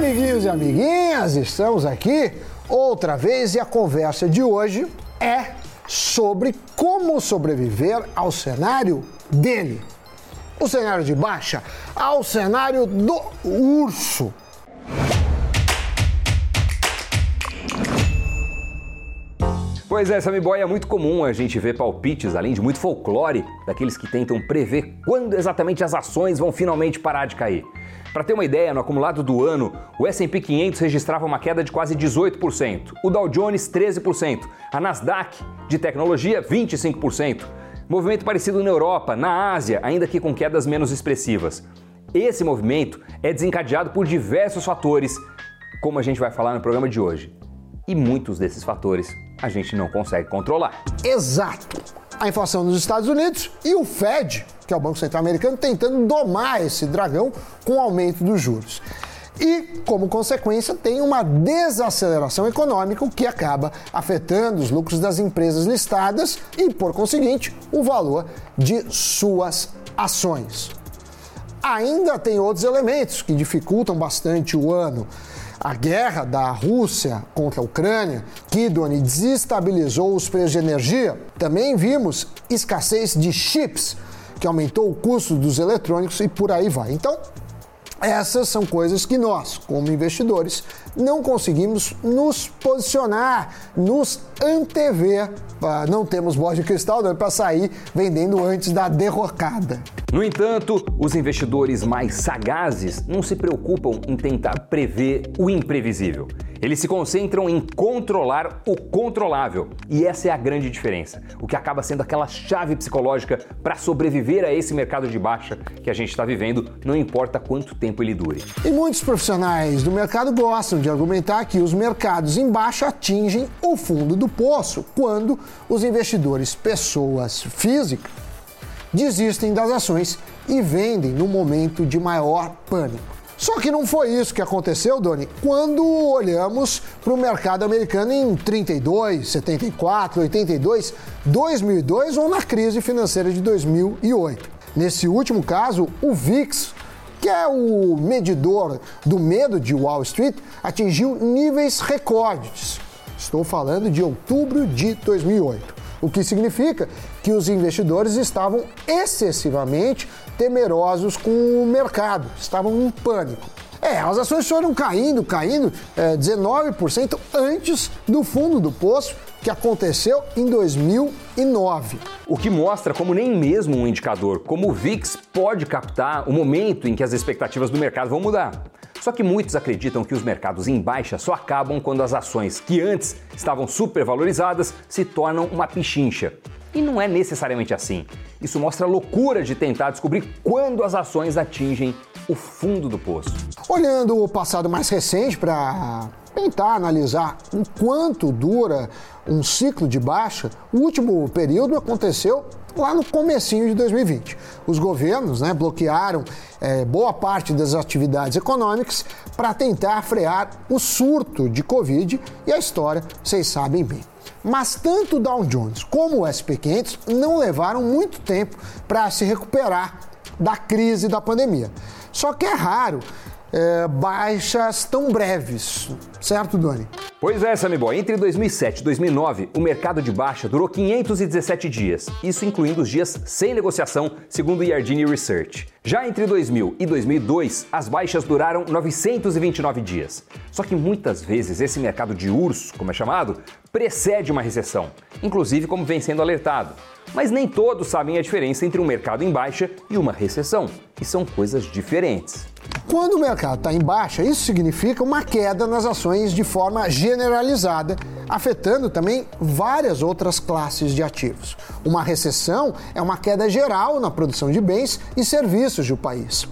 amiguinhos e amiguinhas, estamos aqui outra vez e a conversa de hoje é sobre como sobreviver ao cenário dele. O cenário de baixa ao cenário do urso. Pois é, Sammy Boy, é muito comum a gente ver palpites, além de muito folclore, daqueles que tentam prever quando exatamente as ações vão finalmente parar de cair. Para ter uma ideia, no acumulado do ano, o S&P 500 registrava uma queda de quase 18%, o Dow Jones 13%, a Nasdaq de tecnologia 25%. Movimento parecido na Europa, na Ásia, ainda que com quedas menos expressivas. Esse movimento é desencadeado por diversos fatores, como a gente vai falar no programa de hoje. E muitos desses fatores a gente não consegue controlar. Exato. A inflação nos Estados Unidos e o Fed, que é o Banco Central Americano, tentando domar esse dragão com o aumento dos juros. E, como consequência, tem uma desaceleração econômica, que acaba afetando os lucros das empresas listadas e, por conseguinte, o valor de suas ações. Ainda tem outros elementos que dificultam bastante o ano. A guerra da Rússia contra a Ucrânia, que, Doni, desestabilizou os preços de energia. Também vimos escassez de chips, que aumentou o custo dos eletrônicos e por aí vai. Então, essas são coisas que nós, como investidores, não conseguimos nos posicionar, nos antever. Ah, não temos bola de cristal né, para sair vendendo antes da derrocada. No entanto, os investidores mais sagazes não se preocupam em tentar prever o imprevisível. Eles se concentram em controlar o controlável. E essa é a grande diferença. O que acaba sendo aquela chave psicológica para sobreviver a esse mercado de baixa que a gente está vivendo, não importa quanto tempo ele dure. E muitos profissionais do mercado gostam de argumentar que os mercados em baixa atingem o fundo do poço quando os investidores, pessoas físicas, desistem das ações e vendem no momento de maior pânico. Só que não foi isso que aconteceu, Doni, quando olhamos para o mercado americano em 32, 74, 82, 2002 ou na crise financeira de 2008. Nesse último caso, o VIX, que é o medidor do medo de Wall Street, atingiu níveis recordes. Estou falando de outubro de 2008 o que significa que os investidores estavam excessivamente temerosos com o mercado, estavam em pânico. É, as ações foram caindo, caindo é, 19% antes do fundo do poço que aconteceu em 2009. O que mostra como nem mesmo um indicador como o VIX pode captar o momento em que as expectativas do mercado vão mudar. Só que muitos acreditam que os mercados em baixa só acabam quando as ações que antes estavam supervalorizadas se tornam uma pichincha. E não é necessariamente assim. Isso mostra a loucura de tentar descobrir quando as ações atingem o fundo do poço. Olhando o passado mais recente para tentar analisar o quanto dura um ciclo de baixa, o último período aconteceu lá no comecinho de 2020. Os governos né, bloquearam é, boa parte das atividades econômicas para tentar frear o surto de Covid e a história vocês sabem bem. Mas tanto o Dow Jones como o SP500 não levaram muito tempo para se recuperar da crise da pandemia. Só que é raro é, baixas tão breves, certo, Doni? Pois é, Sammy Boy. Entre 2007 e 2009, o mercado de baixa durou 517 dias, isso incluindo os dias sem negociação, segundo o Yardini Research. Já entre 2000 e 2002, as baixas duraram 929 dias. Só que muitas vezes esse mercado de urso, como é chamado, precede uma recessão, inclusive como vem sendo alertado. Mas nem todos sabem a diferença entre um mercado em baixa e uma recessão, que são coisas diferentes. Quando o mercado está em baixa, isso significa uma queda nas ações de forma generalizada, afetando também várias outras classes de ativos. Uma recessão é uma queda geral na produção de bens e serviços do país.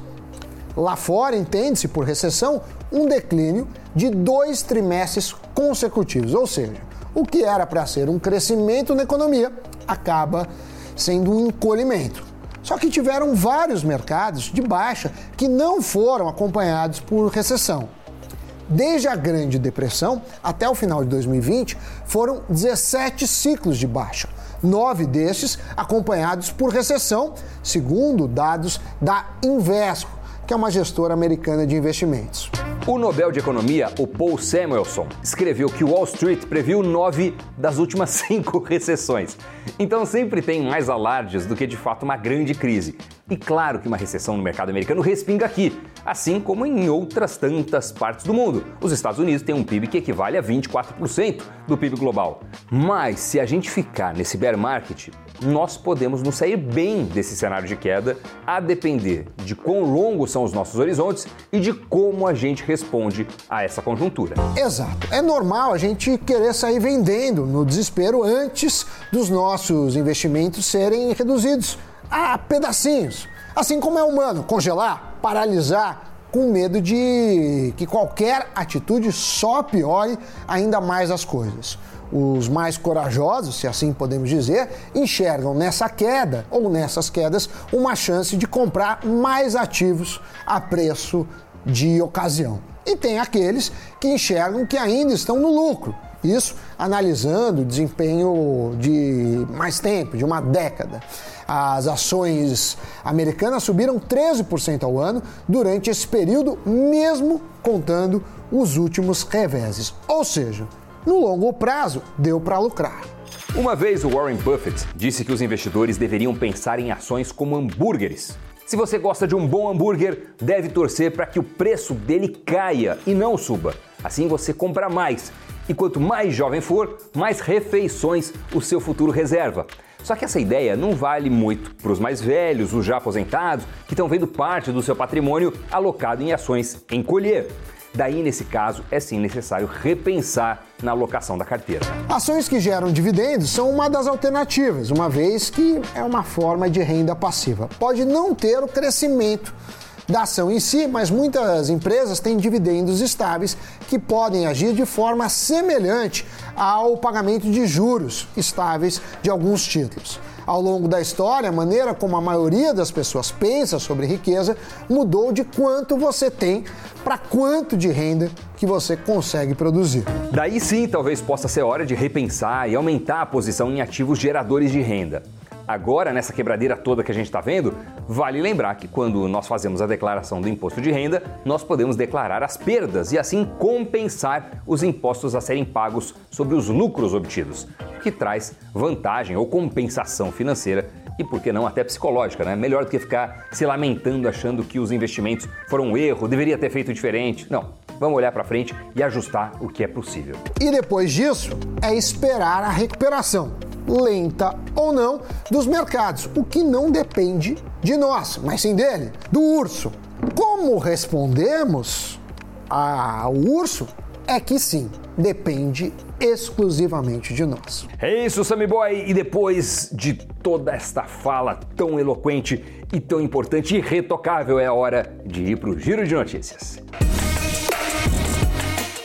Lá fora, entende-se por recessão um declínio de dois trimestres consecutivos, ou seja, o que era para ser um crescimento na economia acaba sendo um encolhimento. Só que tiveram vários mercados de baixa que não foram acompanhados por recessão. Desde a Grande Depressão até o final de 2020, foram 17 ciclos de baixa. Nove destes acompanhados por recessão, segundo dados da Invesco, que é uma gestora americana de investimentos. O Nobel de Economia, o Paul Samuelson, escreveu que Wall Street previu nove das últimas cinco recessões. Então sempre tem mais alardes do que de fato uma grande crise. E claro que uma recessão no mercado americano respinga aqui, assim como em outras tantas partes do mundo. Os Estados Unidos têm um PIB que equivale a 24% do PIB global. Mas se a gente ficar nesse bear market, nós podemos nos sair bem desse cenário de queda, a depender de quão longos são os nossos horizontes e de como a gente responde a essa conjuntura. Exato. É normal a gente querer sair vendendo no desespero antes dos nossos investimentos serem reduzidos a pedacinhos. Assim como é humano congelar, paralisar, com medo de que qualquer atitude só piore ainda mais as coisas. Os mais corajosos, se assim podemos dizer, enxergam nessa queda ou nessas quedas uma chance de comprar mais ativos a preço de ocasião. E tem aqueles que enxergam que ainda estão no lucro. Isso analisando o desempenho de mais tempo, de uma década. As ações americanas subiram 13% ao ano durante esse período, mesmo contando os últimos reveses. Ou seja, no longo prazo, deu para lucrar. Uma vez o Warren Buffett disse que os investidores deveriam pensar em ações como hambúrgueres. Se você gosta de um bom hambúrguer, deve torcer para que o preço dele caia e não suba. Assim você compra mais. E quanto mais jovem for, mais refeições o seu futuro reserva. Só que essa ideia não vale muito para os mais velhos, os já aposentados, que estão vendo parte do seu patrimônio alocado em ações em colher. Daí, nesse caso, é sim necessário repensar na alocação da carteira. Ações que geram dividendos são uma das alternativas, uma vez que é uma forma de renda passiva. Pode não ter o crescimento da ação em si, mas muitas empresas têm dividendos estáveis que podem agir de forma semelhante ao pagamento de juros estáveis de alguns títulos. Ao longo da história, a maneira como a maioria das pessoas pensa sobre riqueza mudou de quanto você tem para quanto de renda que você consegue produzir. Daí sim, talvez possa ser hora de repensar e aumentar a posição em ativos geradores de renda. Agora, nessa quebradeira toda que a gente está vendo, vale lembrar que quando nós fazemos a declaração do imposto de renda, nós podemos declarar as perdas e assim compensar os impostos a serem pagos sobre os lucros obtidos, o que traz vantagem ou compensação financeira e por que não até psicológica, né? Melhor do que ficar se lamentando achando que os investimentos foram um erro, deveria ter feito diferente. Não, vamos olhar para frente e ajustar o que é possível. E depois disso, é esperar a recuperação lenta ou não, dos mercados, o que não depende de nós, mas sim dele, do urso. Como respondemos ao urso é que sim, depende exclusivamente de nós. É isso, Sammy Boy, e depois de toda esta fala tão eloquente e tão importante e retocável, é hora de ir para o Giro de Notícias.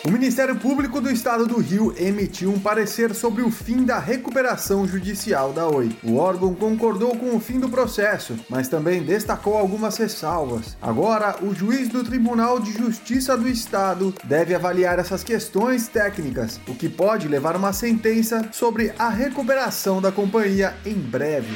O Ministério Público do Estado do Rio emitiu um parecer sobre o fim da recuperação judicial da Oi. O órgão concordou com o fim do processo, mas também destacou algumas ressalvas. Agora, o juiz do Tribunal de Justiça do Estado deve avaliar essas questões técnicas, o que pode levar uma sentença sobre a recuperação da companhia em breve.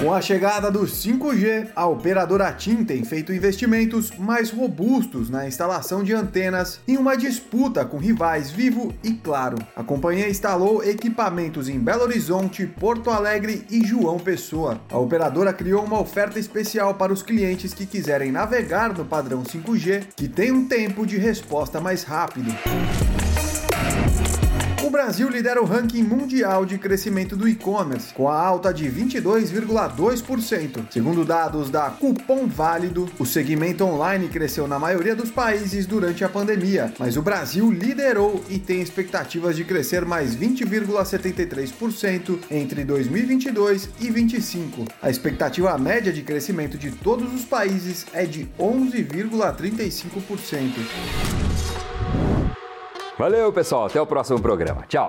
Com a chegada do 5G, a operadora TIM tem feito investimentos mais robustos na instalação de antenas em uma disputa com rivais Vivo e Claro. A companhia instalou equipamentos em Belo Horizonte, Porto Alegre e João Pessoa. A operadora criou uma oferta especial para os clientes que quiserem navegar no padrão 5G, que tem um tempo de resposta mais rápido. Brasil lidera o ranking mundial de crescimento do e-commerce, com a alta de 22,2%. Segundo dados da Cupom Válido, o segmento online cresceu na maioria dos países durante a pandemia, mas o Brasil liderou e tem expectativas de crescer mais 20,73% entre 2022 e 2025. A expectativa média de crescimento de todos os países é de 11,35%. Valeu, pessoal. Até o próximo programa. Tchau.